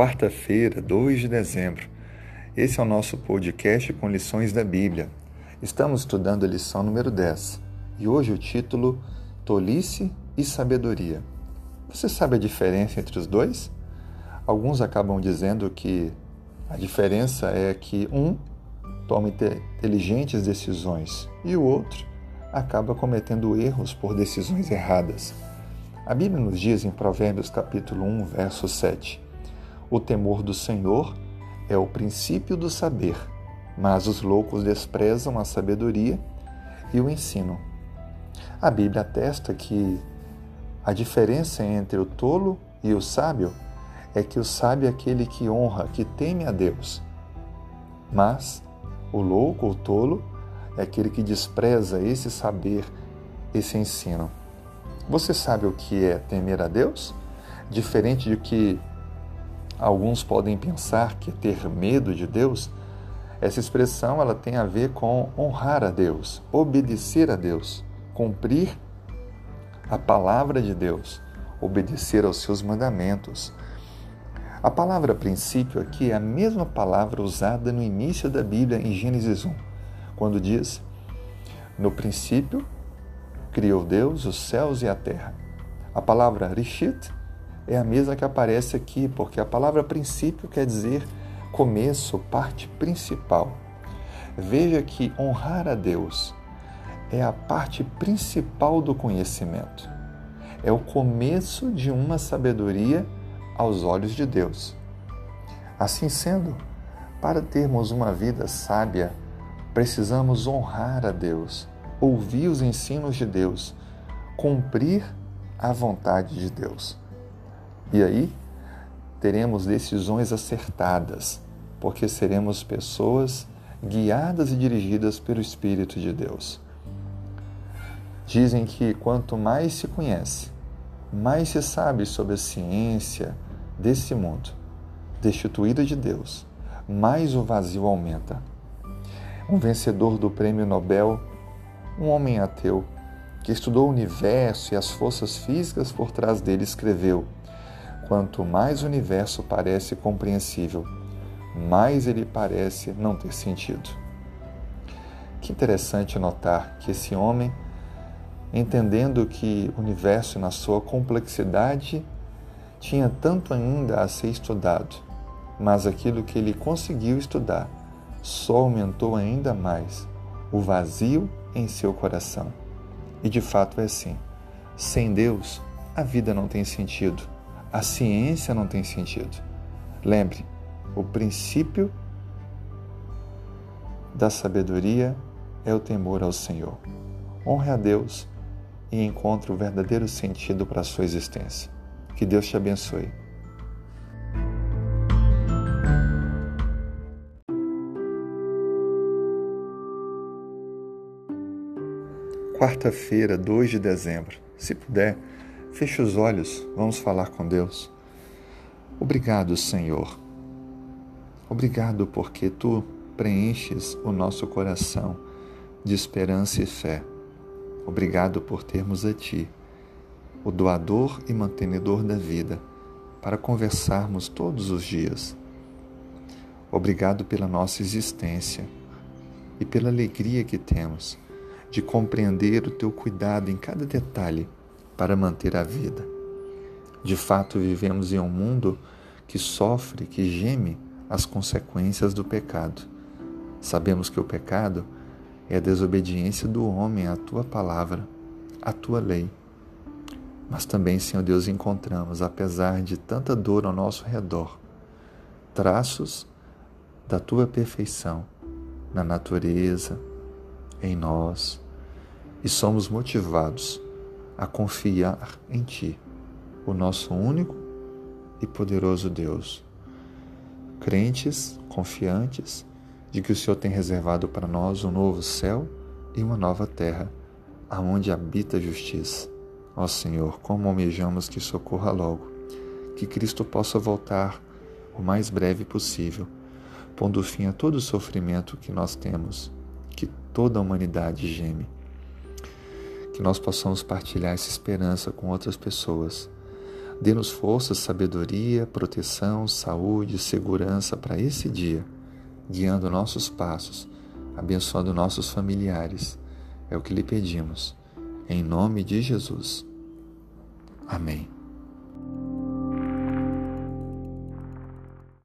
quarta-feira, 2 de dezembro. Esse é o nosso podcast com lições da Bíblia. Estamos estudando a lição número 10 e hoje o título Tolice e Sabedoria. Você sabe a diferença entre os dois? Alguns acabam dizendo que a diferença é que um toma inteligentes decisões e o outro acaba cometendo erros por decisões erradas. A Bíblia nos diz em Provérbios capítulo 1, verso 7: o temor do Senhor é o princípio do saber, mas os loucos desprezam a sabedoria e o ensino. A Bíblia atesta que a diferença entre o tolo e o sábio é que o sábio é aquele que honra, que teme a Deus. Mas o louco, o tolo, é aquele que despreza esse saber, esse ensino. Você sabe o que é temer a Deus? Diferente de que Alguns podem pensar que ter medo de Deus, essa expressão ela tem a ver com honrar a Deus, obedecer a Deus, cumprir a palavra de Deus, obedecer aos seus mandamentos. A palavra princípio aqui é a mesma palavra usada no início da Bíblia em Gênesis 1, quando diz: No princípio criou Deus os céus e a terra. A palavra rishit é a mesma que aparece aqui, porque a palavra princípio quer dizer começo, parte principal. Veja que honrar a Deus é a parte principal do conhecimento. É o começo de uma sabedoria aos olhos de Deus. Assim sendo, para termos uma vida sábia, precisamos honrar a Deus, ouvir os ensinos de Deus, cumprir a vontade de Deus. E aí teremos decisões acertadas, porque seremos pessoas guiadas e dirigidas pelo Espírito de Deus. Dizem que quanto mais se conhece, mais se sabe sobre a ciência desse mundo, destituída de Deus, mais o vazio aumenta. Um vencedor do prêmio Nobel, um homem ateu, que estudou o universo e as forças físicas por trás dele, escreveu: Quanto mais o universo parece compreensível, mais ele parece não ter sentido. Que interessante notar que esse homem, entendendo que o universo na sua complexidade tinha tanto ainda a ser estudado, mas aquilo que ele conseguiu estudar só aumentou ainda mais o vazio em seu coração. E de fato é assim. Sem Deus, a vida não tem sentido a ciência não tem sentido. Lembre, o princípio da sabedoria é o temor ao Senhor. Honre a Deus e encontre o verdadeiro sentido para a sua existência. Que Deus te abençoe. Quarta-feira, 2 de dezembro. Se puder, Feche os olhos, vamos falar com Deus. Obrigado, Senhor. Obrigado porque tu preenches o nosso coração de esperança e fé. Obrigado por termos a ti, o doador e mantenedor da vida, para conversarmos todos os dias. Obrigado pela nossa existência e pela alegria que temos de compreender o teu cuidado em cada detalhe para manter a vida. De fato, vivemos em um mundo que sofre, que geme as consequências do pecado. Sabemos que o pecado é a desobediência do homem à tua palavra, à tua lei. Mas também, Senhor Deus, encontramos, apesar de tanta dor ao nosso redor, traços da tua perfeição na natureza, em nós, e somos motivados a confiar em Ti, o nosso único e poderoso Deus. Crentes, confiantes de que o Senhor tem reservado para nós um novo céu e uma nova terra, aonde habita a justiça. Ó Senhor, como almejamos que socorra logo, que Cristo possa voltar o mais breve possível, pondo fim a todo o sofrimento que nós temos, que toda a humanidade geme que nós possamos partilhar essa esperança com outras pessoas. Dê-nos força, sabedoria, proteção, saúde, segurança para esse dia, guiando nossos passos, abençoando nossos familiares. É o que lhe pedimos. Em nome de Jesus. Amém.